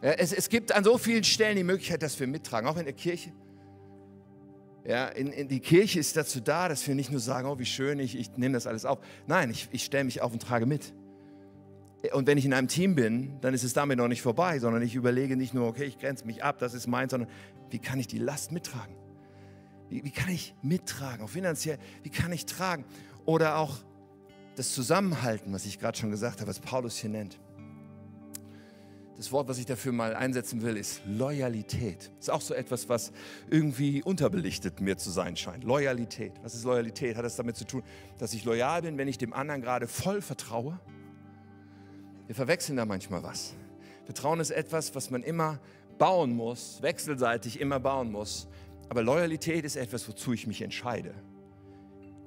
Es, es gibt an so vielen Stellen die Möglichkeit, dass wir mittragen, auch in der Kirche. Ja, in, in, die Kirche ist dazu da, dass wir nicht nur sagen, oh, wie schön, ich, ich nehme das alles auf. Nein, ich, ich stelle mich auf und trage mit. Und wenn ich in einem Team bin, dann ist es damit noch nicht vorbei, sondern ich überlege nicht nur, okay, ich grenze mich ab, das ist mein, sondern wie kann ich die Last mittragen? Wie, wie kann ich mittragen, auch finanziell, wie kann ich tragen? Oder auch das Zusammenhalten, was ich gerade schon gesagt habe, was Paulus hier nennt. Das Wort, was ich dafür mal einsetzen will, ist Loyalität. Ist auch so etwas, was irgendwie unterbelichtet mir zu sein scheint. Loyalität. Was ist Loyalität? Hat das damit zu tun, dass ich loyal bin, wenn ich dem anderen gerade voll vertraue? Wir verwechseln da manchmal was. Vertrauen ist etwas, was man immer bauen muss, wechselseitig immer bauen muss. Aber Loyalität ist etwas, wozu ich mich entscheide.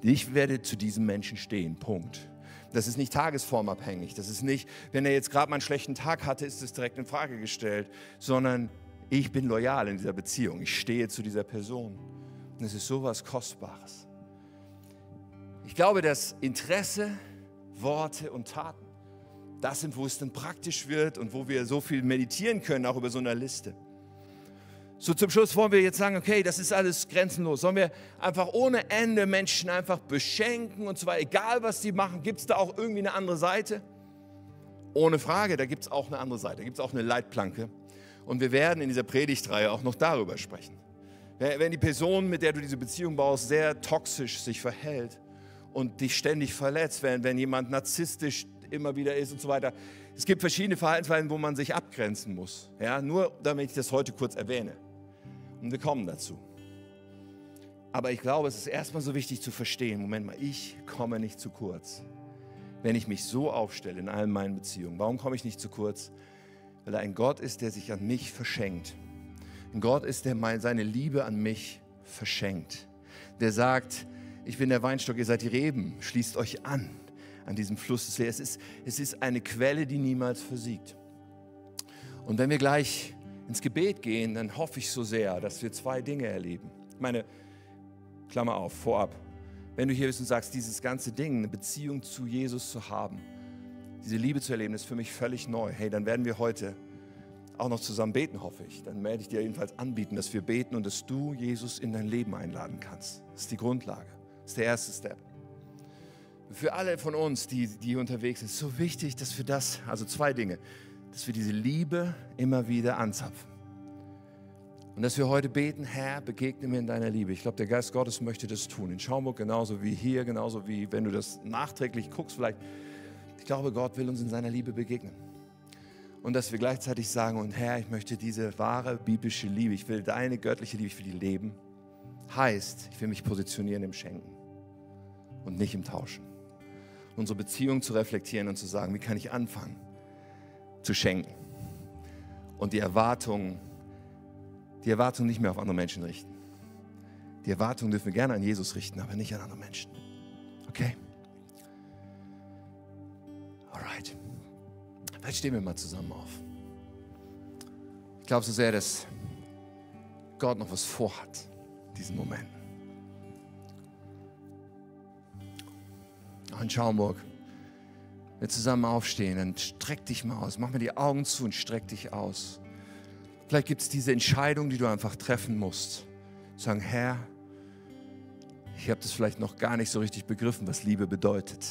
Ich werde zu diesem Menschen stehen. Punkt. Das ist nicht tagesformabhängig. Das ist nicht, wenn er jetzt gerade mal einen schlechten Tag hatte, ist es direkt in Frage gestellt, sondern ich bin loyal in dieser Beziehung. Ich stehe zu dieser Person. Und es ist sowas Kostbares. Ich glaube, dass Interesse, Worte und Taten das sind, wo es dann praktisch wird und wo wir so viel meditieren können, auch über so eine Liste. So zum Schluss wollen wir jetzt sagen, okay, das ist alles grenzenlos. Sollen wir einfach ohne Ende Menschen einfach beschenken und zwar egal, was sie machen, gibt es da auch irgendwie eine andere Seite? Ohne Frage, da gibt es auch eine andere Seite, da gibt es auch eine Leitplanke. Und wir werden in dieser Predigtreihe auch noch darüber sprechen. Wenn die Person, mit der du diese Beziehung baust, sehr toxisch sich verhält und dich ständig verletzt, wenn, wenn jemand narzisstisch immer wieder ist und so weiter. Es gibt verschiedene Verhaltensweisen, wo man sich abgrenzen muss. Ja, nur damit ich das heute kurz erwähne. Und wir kommen dazu. Aber ich glaube, es ist erstmal so wichtig zu verstehen, Moment mal, ich komme nicht zu kurz. Wenn ich mich so aufstelle in allen meinen Beziehungen, warum komme ich nicht zu kurz? Weil er ein Gott ist, der sich an mich verschenkt. Ein Gott ist, der seine Liebe an mich verschenkt. Der sagt, ich bin der Weinstock, ihr seid die Reben, schließt euch an an diesem Fluss des Lebens. Es ist, es ist eine Quelle, die niemals versiegt. Und wenn wir gleich ins Gebet gehen, dann hoffe ich so sehr, dass wir zwei Dinge erleben. Ich meine, Klammer auf, vorab. Wenn du hier bist und sagst, dieses ganze Ding, eine Beziehung zu Jesus zu haben, diese Liebe zu erleben, ist für mich völlig neu. Hey, dann werden wir heute auch noch zusammen beten, hoffe ich. Dann werde ich dir jedenfalls anbieten, dass wir beten und dass du Jesus in dein Leben einladen kannst. Das ist die Grundlage. Das ist der erste Step. Für alle von uns, die, die unterwegs sind, ist so wichtig, dass wir das, also zwei Dinge, dass wir diese Liebe immer wieder anzapfen. Und dass wir heute beten, Herr, begegne mir in deiner Liebe. Ich glaube, der Geist Gottes möchte das tun. In Schaumburg genauso wie hier, genauso wie wenn du das nachträglich guckst, vielleicht. Ich glaube, Gott will uns in seiner Liebe begegnen. Und dass wir gleichzeitig sagen, und Herr, ich möchte diese wahre biblische Liebe, ich will deine göttliche Liebe, ich will die leben. Heißt, ich will mich positionieren im Schenken und nicht im Tauschen unsere Beziehung zu reflektieren und zu sagen, wie kann ich anfangen zu schenken und die Erwartungen, die Erwartungen nicht mehr auf andere Menschen richten. Die Erwartungen dürfen wir gerne an Jesus richten, aber nicht an andere Menschen. Okay? Alright. Vielleicht stehen wir mal zusammen auf. Ich glaube so sehr, dass Gott noch was vorhat, diesen Moment. auch in Schaumburg, wir zusammen aufstehen, dann streck dich mal aus. Mach mir die Augen zu und streck dich aus. Vielleicht gibt es diese Entscheidung, die du einfach treffen musst. Sagen, Herr, ich habe das vielleicht noch gar nicht so richtig begriffen, was Liebe bedeutet.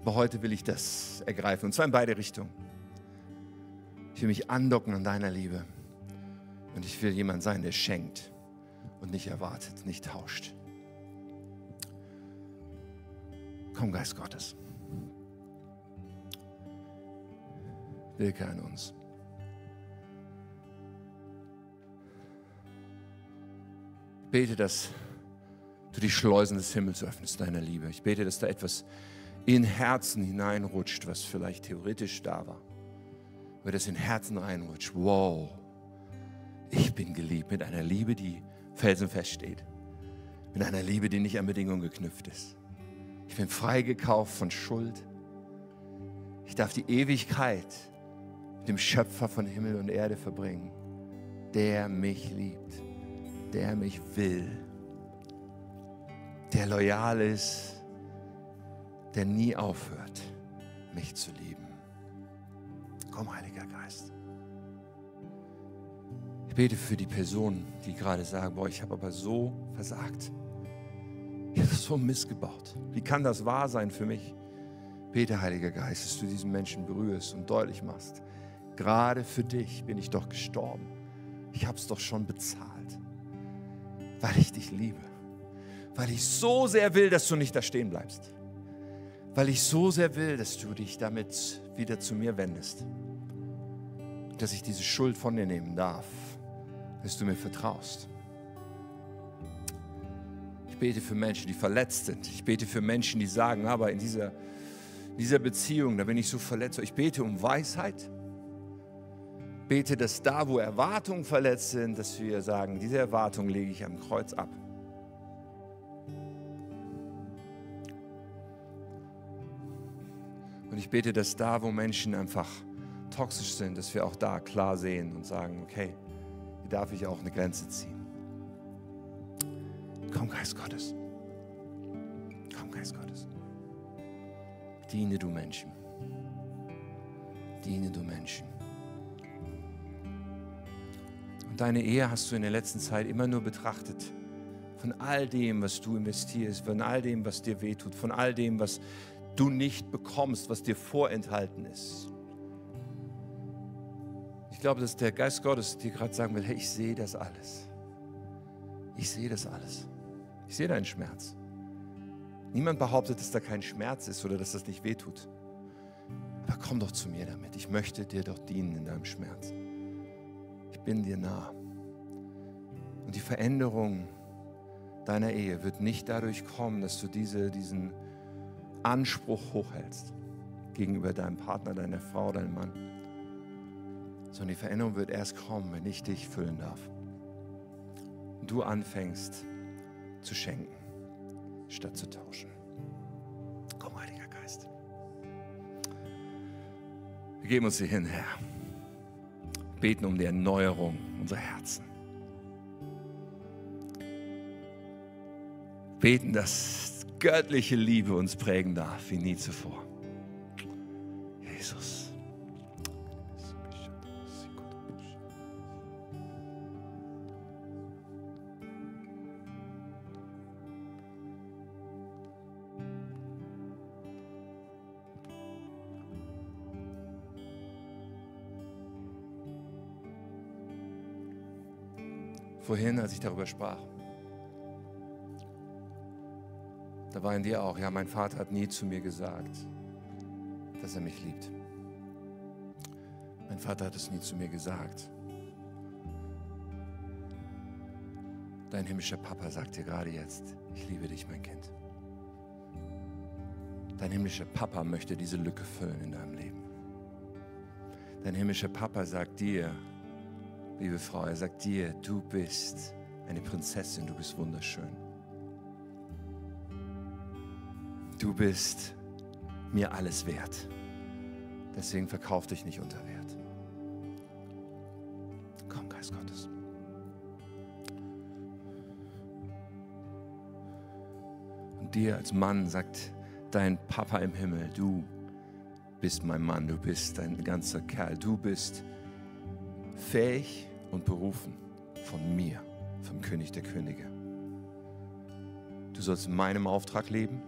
Aber heute will ich das ergreifen. Und zwar in beide Richtungen. Ich will mich andocken an deiner Liebe. Und ich will jemand sein, der schenkt und nicht erwartet, nicht tauscht. Komm, Geist Gottes. Wirke an uns. Ich bete, dass du die Schleusen des Himmels öffnest, deiner Liebe. Ich bete, dass da etwas in Herzen hineinrutscht, was vielleicht theoretisch da war. Aber das in Herzen reinrutscht. Wow, ich bin geliebt mit einer Liebe, die felsenfest steht. Mit einer Liebe, die nicht an Bedingungen geknüpft ist. Ich bin freigekauft von Schuld. Ich darf die Ewigkeit dem Schöpfer von Himmel und Erde verbringen, der mich liebt, der mich will, der loyal ist, der nie aufhört, mich zu lieben. Komm, Heiliger Geist. Ich bete für die Personen, die gerade sagen, boah, ich habe aber so versagt. Ich habe so missgebaut. Wie kann das wahr sein für mich? Bete, Heiliger Geist, dass du diesen Menschen berührst und deutlich machst. Gerade für dich bin ich doch gestorben. Ich habe es doch schon bezahlt, weil ich dich liebe. Weil ich so sehr will, dass du nicht da stehen bleibst. Weil ich so sehr will, dass du dich damit wieder zu mir wendest. dass ich diese Schuld von dir nehmen darf, dass du mir vertraust. Ich bete für Menschen, die verletzt sind. Ich bete für Menschen, die sagen, aber in dieser, in dieser Beziehung, da bin ich so verletzt. Ich bete um Weisheit. Bete, dass da, wo Erwartungen verletzt sind, dass wir sagen, diese Erwartung lege ich am Kreuz ab. Und ich bete, dass da, wo Menschen einfach toxisch sind, dass wir auch da klar sehen und sagen, okay, hier darf ich auch eine Grenze ziehen. Komm, Geist Gottes. Komm, Geist Gottes. Diene du Menschen. Diene du Menschen. Deine Ehe hast du in der letzten Zeit immer nur betrachtet von all dem, was du investierst, von all dem, was dir wehtut, von all dem, was du nicht bekommst, was dir vorenthalten ist. Ich glaube, dass der Geist Gottes dir gerade sagen will, hey, ich sehe das alles. Ich sehe das alles. Ich sehe deinen Schmerz. Niemand behauptet, dass da kein Schmerz ist oder dass das nicht wehtut. Aber komm doch zu mir damit. Ich möchte dir doch dienen in deinem Schmerz. Bin dir nah. Und die Veränderung deiner Ehe wird nicht dadurch kommen, dass du diese, diesen Anspruch hochhältst gegenüber deinem Partner, deiner Frau, deinem Mann. Sondern die Veränderung wird erst kommen, wenn ich dich füllen darf. Und du anfängst zu schenken, statt zu tauschen. Komm, Heiliger Geist. Wir geben uns hier hin, Herr. Beten um die Erneuerung unserer Herzen. Beten, dass göttliche Liebe uns prägen darf wie nie zuvor. Als ich darüber sprach, Da war in dir auch, ja, mein Vater hat nie zu mir gesagt, dass er mich liebt. Mein Vater hat es nie zu mir gesagt. Dein himmlischer Papa sagt dir gerade jetzt, ich liebe dich, mein Kind. Dein himmlischer Papa möchte diese Lücke füllen in deinem Leben. Dein himmlischer Papa sagt dir, liebe Frau, er sagt dir, du bist eine Prinzessin, du bist wunderschön. du bist mir alles wert. Deswegen verkauf dich nicht unter Wert. Komm, Geist Gottes. Und dir als Mann sagt dein Papa im Himmel, du bist mein Mann, du bist ein ganzer Kerl, du bist fähig und berufen von mir, vom König der Könige. Du sollst in meinem Auftrag leben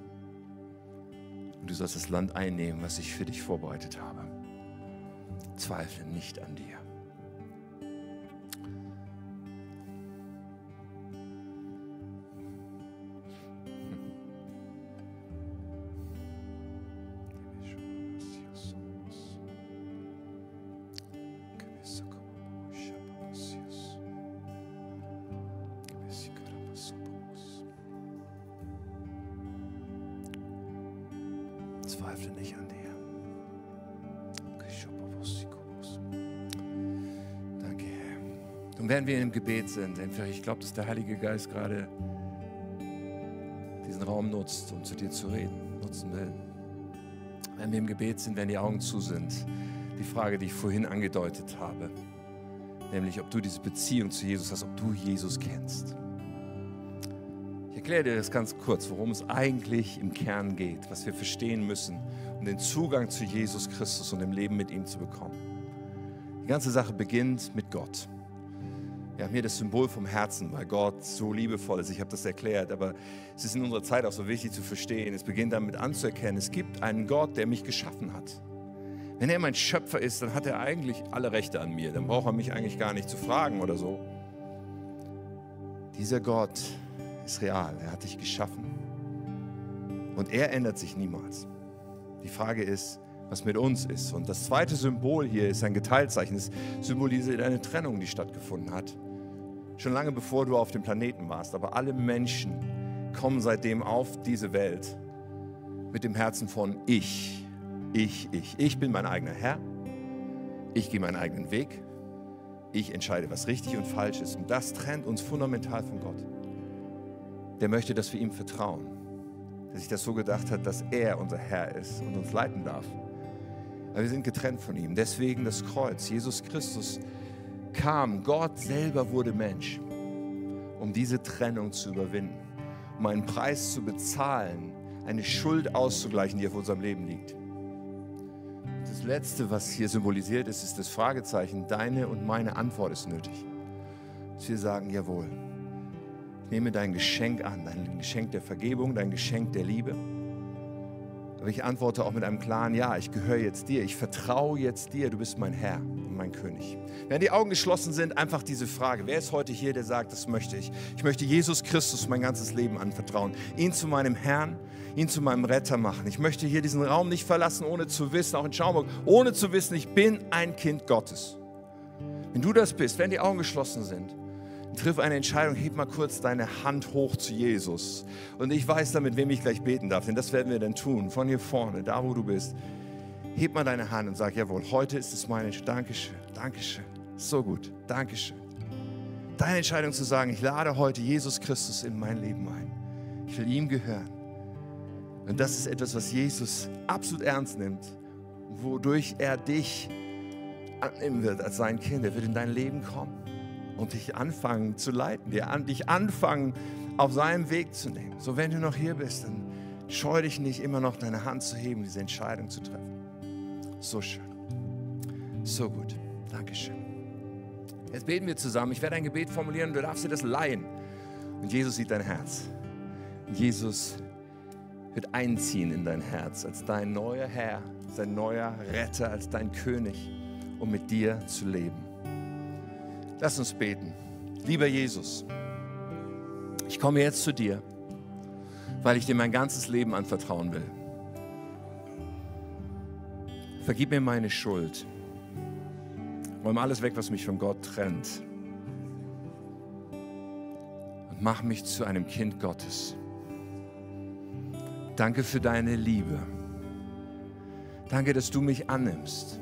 und du sollst das Land einnehmen, was ich für dich vorbereitet habe. Zweifle nicht an dir. Während wir im Gebet sind, ich glaube, dass der Heilige Geist gerade diesen Raum nutzt, um zu dir zu reden, nutzen will. Wenn wir im Gebet sind, wenn die Augen zu sind, die Frage, die ich vorhin angedeutet habe, nämlich ob du diese Beziehung zu Jesus hast, ob du Jesus kennst erkläre dir das ganz kurz, worum es eigentlich im Kern geht, was wir verstehen müssen, um den Zugang zu Jesus Christus und dem Leben mit ihm zu bekommen. Die ganze Sache beginnt mit Gott. Wir haben hier das Symbol vom Herzen, weil Gott so liebevoll ist. Ich habe das erklärt, aber es ist in unserer Zeit auch so wichtig zu verstehen. Es beginnt damit anzuerkennen, es gibt einen Gott, der mich geschaffen hat. Wenn er mein Schöpfer ist, dann hat er eigentlich alle Rechte an mir. Dann braucht er mich eigentlich gar nicht zu fragen oder so. Dieser Gott ist real. Er hat dich geschaffen. Und er ändert sich niemals. Die Frage ist, was mit uns ist. Und das zweite Symbol hier ist ein Geteiltzeichen. Es symbolisiert eine Trennung, die stattgefunden hat. Schon lange bevor du auf dem Planeten warst. Aber alle Menschen kommen seitdem auf diese Welt mit dem Herzen von ich, ich, ich. Ich bin mein eigener Herr. Ich gehe meinen eigenen Weg. Ich entscheide, was richtig und falsch ist. Und das trennt uns fundamental von Gott. Der möchte, dass wir ihm vertrauen. Der sich das so gedacht hat, dass er unser Herr ist und uns leiten darf. Aber wir sind getrennt von ihm. Deswegen das Kreuz. Jesus Christus kam. Gott selber wurde Mensch, um diese Trennung zu überwinden. Um einen Preis zu bezahlen, eine Schuld auszugleichen, die auf unserem Leben liegt. Das Letzte, was hier symbolisiert ist, ist das Fragezeichen. Deine und meine Antwort ist nötig. Dass wir sagen, jawohl, ich nehme dein Geschenk an, dein Geschenk der Vergebung, dein Geschenk der Liebe. Aber ich antworte auch mit einem klaren Ja, ich gehöre jetzt dir, ich vertraue jetzt dir, du bist mein Herr und mein König. Während die Augen geschlossen sind, einfach diese Frage, wer ist heute hier, der sagt, das möchte ich. Ich möchte Jesus Christus mein ganzes Leben anvertrauen, ihn zu meinem Herrn, ihn zu meinem Retter machen. Ich möchte hier diesen Raum nicht verlassen, ohne zu wissen, auch in Schaumburg, ohne zu wissen, ich bin ein Kind Gottes. Wenn du das bist, wenn die Augen geschlossen sind, triff eine Entscheidung, heb mal kurz deine Hand hoch zu Jesus. Und ich weiß dann, mit wem ich gleich beten darf, denn das werden wir dann tun, von hier vorne, da wo du bist. Heb mal deine Hand und sag, jawohl, heute ist es meine Entscheidung. Dankeschön, Dankeschön, so gut, Dankeschön. Deine Entscheidung zu sagen, ich lade heute Jesus Christus in mein Leben ein. Ich will ihm gehören. Und das ist etwas, was Jesus absolut ernst nimmt, wodurch er dich annehmen wird als sein Kind. Er wird in dein Leben kommen und dich anfangen zu leiten, dich anfangen auf seinem Weg zu nehmen. So, wenn du noch hier bist, dann scheu dich nicht immer noch deine Hand zu heben, diese Entscheidung zu treffen. So schön. So gut. Dankeschön. Jetzt beten wir zusammen. Ich werde ein Gebet formulieren und du darfst dir das leihen. Und Jesus sieht dein Herz. Jesus wird einziehen in dein Herz als dein neuer Herr, als dein neuer Retter, als dein König, um mit dir zu leben. Lass uns beten. Lieber Jesus, ich komme jetzt zu dir, weil ich dir mein ganzes Leben anvertrauen will. Vergib mir meine Schuld. Räum alles weg, was mich von Gott trennt. Und mach mich zu einem Kind Gottes. Danke für deine Liebe. Danke, dass du mich annimmst.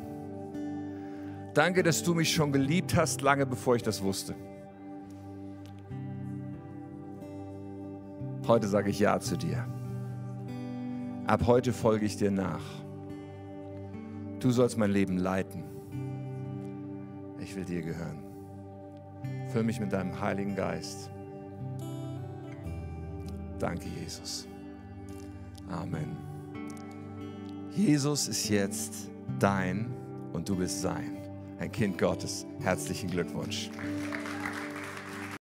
Danke, dass du mich schon geliebt hast, lange bevor ich das wusste. Heute sage ich Ja zu dir. Ab heute folge ich dir nach. Du sollst mein Leben leiten. Ich will dir gehören. Füll mich mit deinem Heiligen Geist. Danke, Jesus. Amen. Jesus ist jetzt dein und du bist sein ein Kind Gottes. Herzlichen Glückwunsch.